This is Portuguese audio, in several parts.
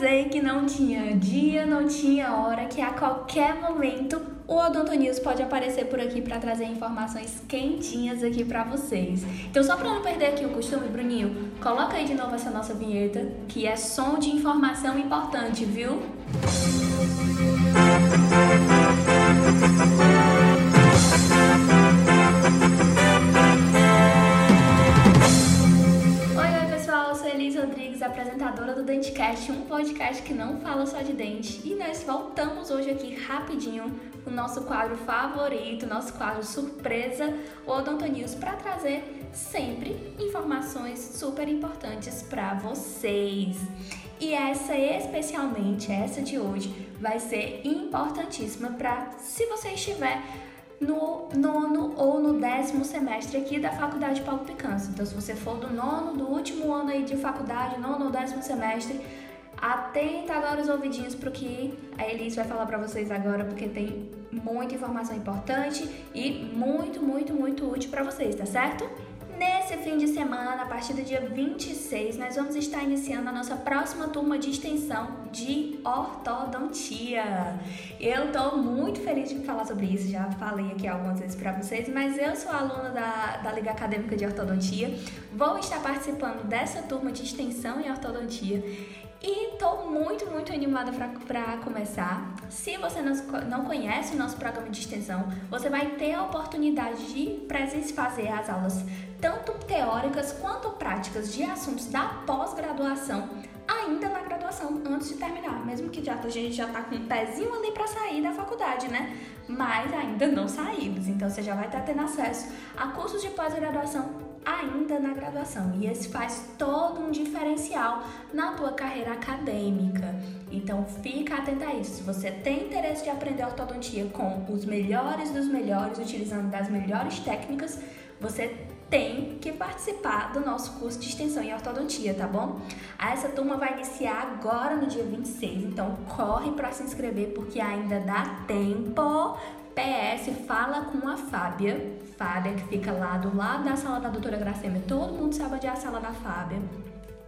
avisei que não tinha dia, não tinha hora, que a qualquer momento o Odonto News pode aparecer por aqui para trazer informações quentinhas aqui para vocês. Então, só para não perder aqui o costume, Bruninho, coloca aí de novo essa nossa vinheta, que é som de informação importante, viu? apresentadora do Dentecast, um podcast que não fala só de dente. E nós voltamos hoje aqui rapidinho o nosso quadro favorito, nosso quadro surpresa, o Odonto News, para trazer sempre informações super importantes para vocês. E essa especialmente, essa de hoje, vai ser importantíssima para se você estiver no nono ou no décimo semestre aqui da Faculdade Paulo Picanso. Então, se você for do nono, do último ano aí de faculdade, nono ou décimo semestre, atenta agora os ouvidinhos para o que a Elis vai falar para vocês agora, porque tem muita informação importante e muito, muito, muito útil para vocês, tá certo? Nesse fim de semana, a partir do dia 26, nós vamos estar iniciando a nossa próxima turma de extensão de ortodontia. Eu estou muito feliz de falar sobre isso, já falei aqui algumas vezes para vocês, mas eu sou aluna da, da Liga Acadêmica de Ortodontia, vou estar participando dessa turma de extensão em ortodontia e tô muito, muito animada para começar. Se você não conhece o nosso programa de extensão, você vai ter a oportunidade de fazer as aulas tanto teóricas quanto práticas de assuntos da pós-graduação ainda na graduação, antes de terminar, mesmo que já, a gente já tá com um pezinho ali para sair da faculdade, né? Mas ainda não saímos, então você já vai estar tendo acesso a cursos de pós-graduação ainda na graduação. E esse faz todo um diferencial na tua carreira acadêmica. Então fica atenta a isso. Se você tem interesse de aprender ortodontia com os melhores dos melhores, utilizando das melhores técnicas, você tem que participar do nosso curso de extensão em ortodontia, tá bom? Essa turma vai iniciar agora no dia 26, então corre para se inscrever porque ainda dá tempo. PS, fala com a Fábia, Fábia que fica lá do lado da sala da doutora Gracema, todo mundo sabe onde é a sala da Fábia.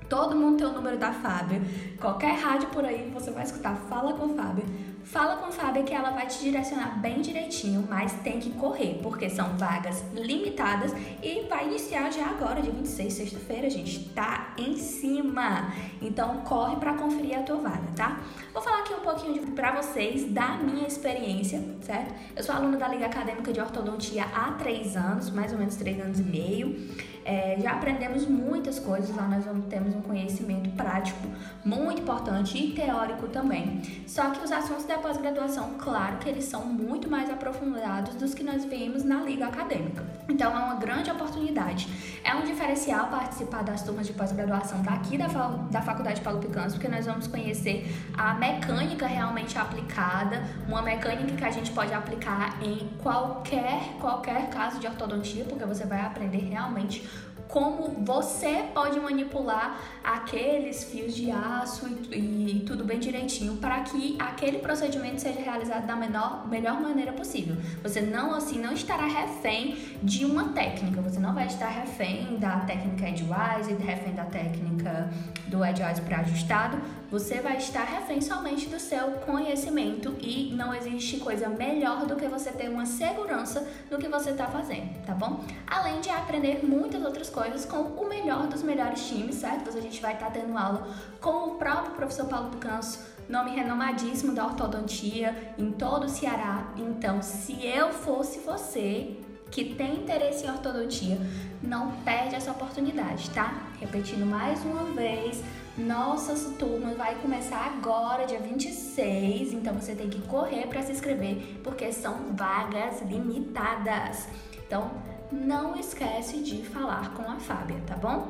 Todo mundo tem o número da Fábia. Qualquer rádio por aí você vai escutar, fala com Fábia. Fala com Fábia que ela vai te direcionar bem direitinho, mas tem que correr, porque são vagas limitadas e vai iniciar já agora, dia 26, sexta-feira, gente. Tá em cima. Então corre para conferir a tua vaga, tá? Vou falar aqui um pouquinho para vocês da minha experiência, certo? Eu sou aluna da Liga Acadêmica de Ortodontia há três anos, mais ou menos três anos e meio. É, já aprendemos muitas coisas lá, nós vamos, temos um conhecimento prático muito importante e teórico também. Só que os assuntos da pós-graduação, claro que eles são muito mais aprofundados dos que nós vemos na liga acadêmica. Então é uma grande oportunidade. É um diferencial participar das turmas de pós-graduação daqui da, da Faculdade Paulo Picanso, porque nós vamos conhecer a mecânica realmente aplicada, uma mecânica que a gente pode aplicar em qualquer, qualquer caso de ortodontia, porque você vai aprender realmente como você pode manipular aqueles fios de aço e, e tudo bem direitinho para que aquele procedimento seja realizado da menor, melhor maneira possível. Você não assim não estará refém de uma técnica, você não vai estar refém da técnica Edgewise, refém da técnica do Edgewise pré-ajustado, você vai estar refém somente do seu conhecimento e não existe coisa melhor do que você ter uma segurança no que você está fazendo, tá bom? Além de aprender muitas outras coisas com o melhor dos melhores times, certo? A gente vai estar tendo aula com o próprio professor Paulo Picanso, nome renomadíssimo da ortodontia em todo o Ceará. Então, se eu fosse você, que tem interesse em ortodontia, não perde essa oportunidade, tá? Repetindo mais uma vez, nossa turma vai começar agora, dia 26, então você tem que correr para se inscrever, porque são vagas limitadas. Então, não esquece de falar com a Fábia, tá bom?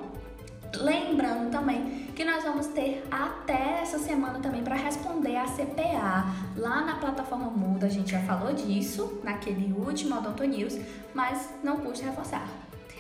Lembrando também que nós vamos ter até essa semana também para responder a CPA lá na plataforma Muda. A gente já falou disso naquele último Odonto News, mas não custa reforçar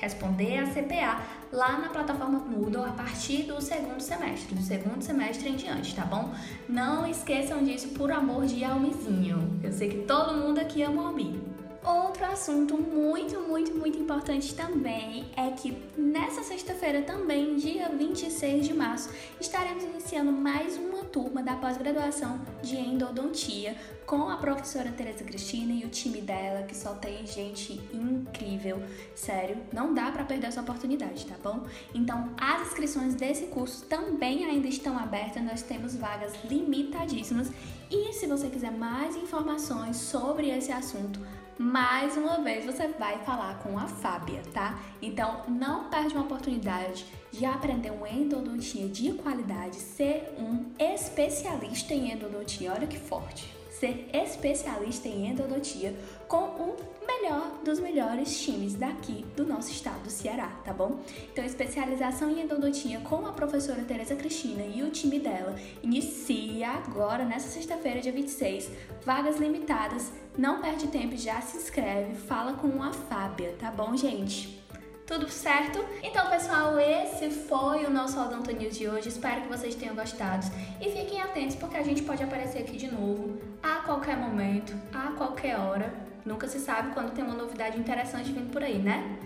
responder a CPA lá na plataforma Moodle a partir do segundo semestre, do segundo semestre em diante, tá bom? Não esqueçam disso por amor de Almizinho. Eu sei que todo mundo aqui ama o Almi. Outro assunto muito, muito, muito importante também é que nessa sexta-feira, também, dia 26 de março, estaremos iniciando mais uma turma da pós-graduação de endodontia com a professora Teresa Cristina e o time dela, que só tem gente incrível. Sério, não dá para perder essa oportunidade, tá bom? Então, as inscrições desse curso também ainda estão abertas, nós temos vagas limitadíssimas. E se você quiser mais informações sobre esse assunto, mais uma vez você vai falar com a Fábia, tá? Então não perde uma oportunidade de aprender uma endodontia de qualidade, ser um especialista em endodontia. Olha que forte! Ser especialista em endodontia com o melhor dos melhores times daqui do nosso estado do Ceará, tá bom? Então, especialização em endodontia com a professora Tereza Cristina e o time dela inicia agora, nessa sexta-feira, dia 26. Vagas limitadas, não perde tempo, já se inscreve, fala com a Fábia, tá bom, gente? Tudo certo? Então, pessoal, esse foi o nosso Odonto News de hoje. Espero que vocês tenham gostado. E fiquem atentos porque a gente pode aparecer aqui de novo a qualquer momento, a qualquer hora. Nunca se sabe quando tem uma novidade interessante vindo por aí, né?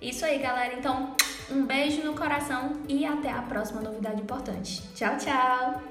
Isso aí, galera. Então, um beijo no coração e até a próxima novidade importante. Tchau, tchau!